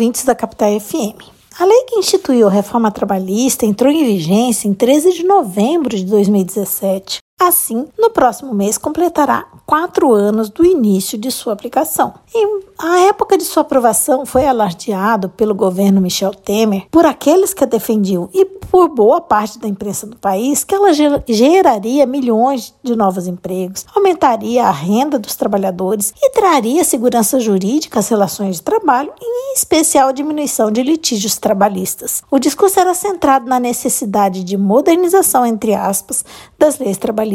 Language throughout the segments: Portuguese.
ouvintes da Capital FM. A lei que instituiu a reforma trabalhista entrou em vigência em 13 de novembro de 2017. Assim, no próximo mês completará quatro anos do início de sua aplicação. E a época de sua aprovação foi alardeado pelo governo Michel Temer por aqueles que a defendiam e por boa parte da imprensa do país que ela geraria milhões de novos empregos, aumentaria a renda dos trabalhadores e traria segurança jurídica às relações de trabalho, em especial diminuição de litígios trabalhistas. O discurso era centrado na necessidade de modernização, entre aspas, das leis trabalhistas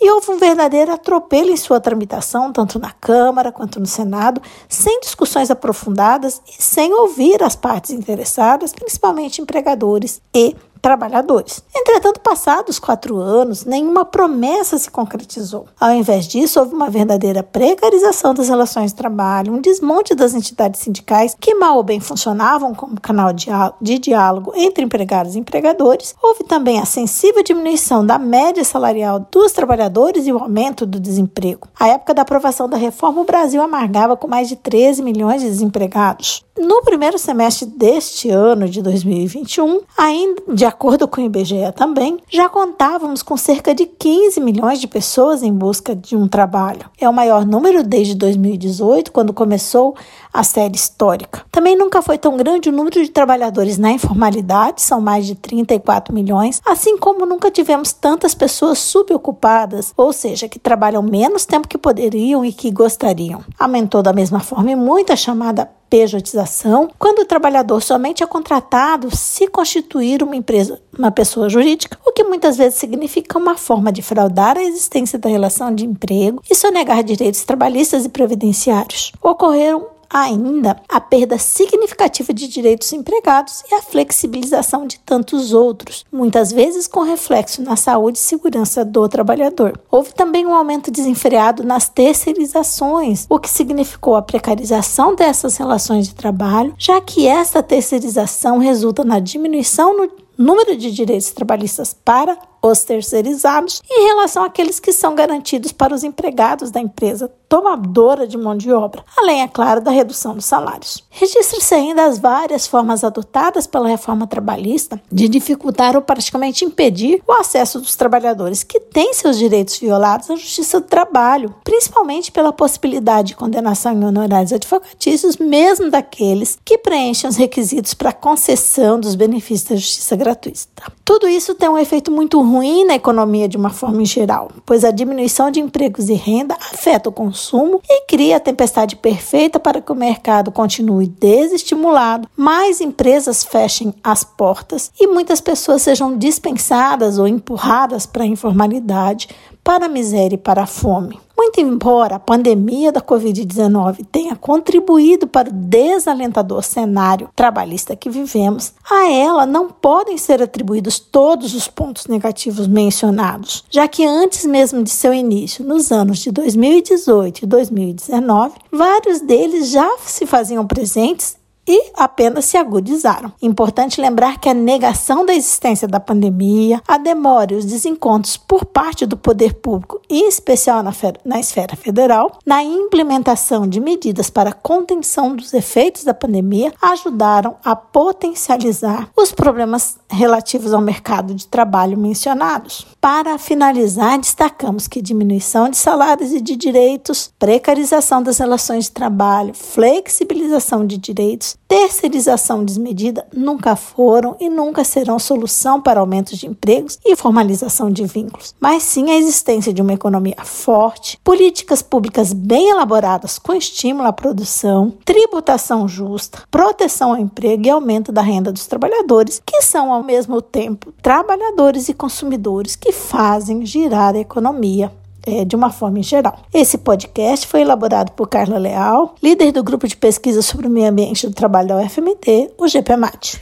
e houve um verdadeiro atropelo em sua tramitação, tanto na Câmara quanto no Senado, sem discussões aprofundadas e sem ouvir as partes interessadas, principalmente empregadores e trabalhadores. Entretanto, passados quatro anos, nenhuma promessa se concretizou. Ao invés disso, houve uma verdadeira precarização das relações de trabalho, um desmonte das entidades sindicais que mal ou bem funcionavam como canal de diálogo entre empregados e empregadores. Houve também a sensível diminuição da média salarial dos trabalhadores e o aumento do desemprego. À época da aprovação da reforma, o Brasil amargava com mais de 13 milhões de desempregados. No primeiro semestre deste ano de 2021, ainda de acordo com o IBGE também, já contávamos com cerca de 15 milhões de pessoas em busca de um trabalho. É o maior número desde 2018, quando começou a série histórica. Também nunca foi tão grande o número de trabalhadores na informalidade, são mais de 34 milhões, assim como nunca tivemos tantas pessoas subocupadas, ou seja, que trabalham menos tempo que poderiam e que gostariam. Aumentou da mesma forma e muito a chamada pejotização, quando o trabalhador somente é contratado se constituir uma empresa, uma pessoa jurídica, o que muitas vezes significa uma forma de fraudar a existência da relação de emprego e sonegar direitos trabalhistas e previdenciários. Ocorreram ainda a perda significativa de direitos empregados e a flexibilização de tantos outros, muitas vezes com reflexo na saúde e segurança do trabalhador. Houve também um aumento desenfreado nas terceirizações, o que significou a precarização dessas relações de trabalho, já que esta terceirização resulta na diminuição no número de direitos trabalhistas para os terceirizados em relação àqueles que são garantidos para os empregados da empresa tomadora de mão de obra, além, é claro, da redução dos salários. Registra-se ainda as várias formas adotadas pela reforma trabalhista de dificultar ou praticamente impedir o acesso dos trabalhadores que têm seus direitos violados à justiça do trabalho, principalmente pela possibilidade de condenação em honorários advocatícios, mesmo daqueles que preenchem os requisitos para concessão dos benefícios da justiça gratuita. Tudo isso tem um efeito muito ruim na economia de uma forma geral, pois a diminuição de empregos e renda afeta o consumo e cria a tempestade perfeita para que o mercado continue desestimulado, mais empresas fechem as portas e muitas pessoas sejam dispensadas ou empurradas para a informalidade, para a miséria e para a fome. Muito embora a pandemia da Covid-19 tenha contribuído para o desalentador cenário trabalhista que vivemos, a ela não podem ser atribuídos todos os pontos negativos mencionados, já que antes mesmo de seu início, nos anos de 2018 e 2019, vários deles já se faziam presentes e apenas se agudizaram. Importante lembrar que a negação da existência da pandemia, a demora e os desencontros por parte do poder público, em especial na, na esfera federal, na implementação de medidas para contenção dos efeitos da pandemia, ajudaram a potencializar os problemas relativos ao mercado de trabalho mencionados. Para finalizar, destacamos que diminuição de salários e de direitos, precarização das relações de trabalho, flexibilização de direitos, terceirização desmedida nunca foram e nunca serão solução para aumentos de empregos e formalização de vínculos, mas sim a existência de uma economia forte, políticas públicas bem elaboradas com estímulo à produção, tributação justa, proteção ao emprego e aumento da renda dos trabalhadores, que são ao mesmo tempo trabalhadores e consumidores que fazem girar a economia é, de uma forma em geral. Esse podcast foi elaborado por Carla Leal, líder do grupo de pesquisa sobre o meio ambiente do trabalho da UFMT, o GPMAT.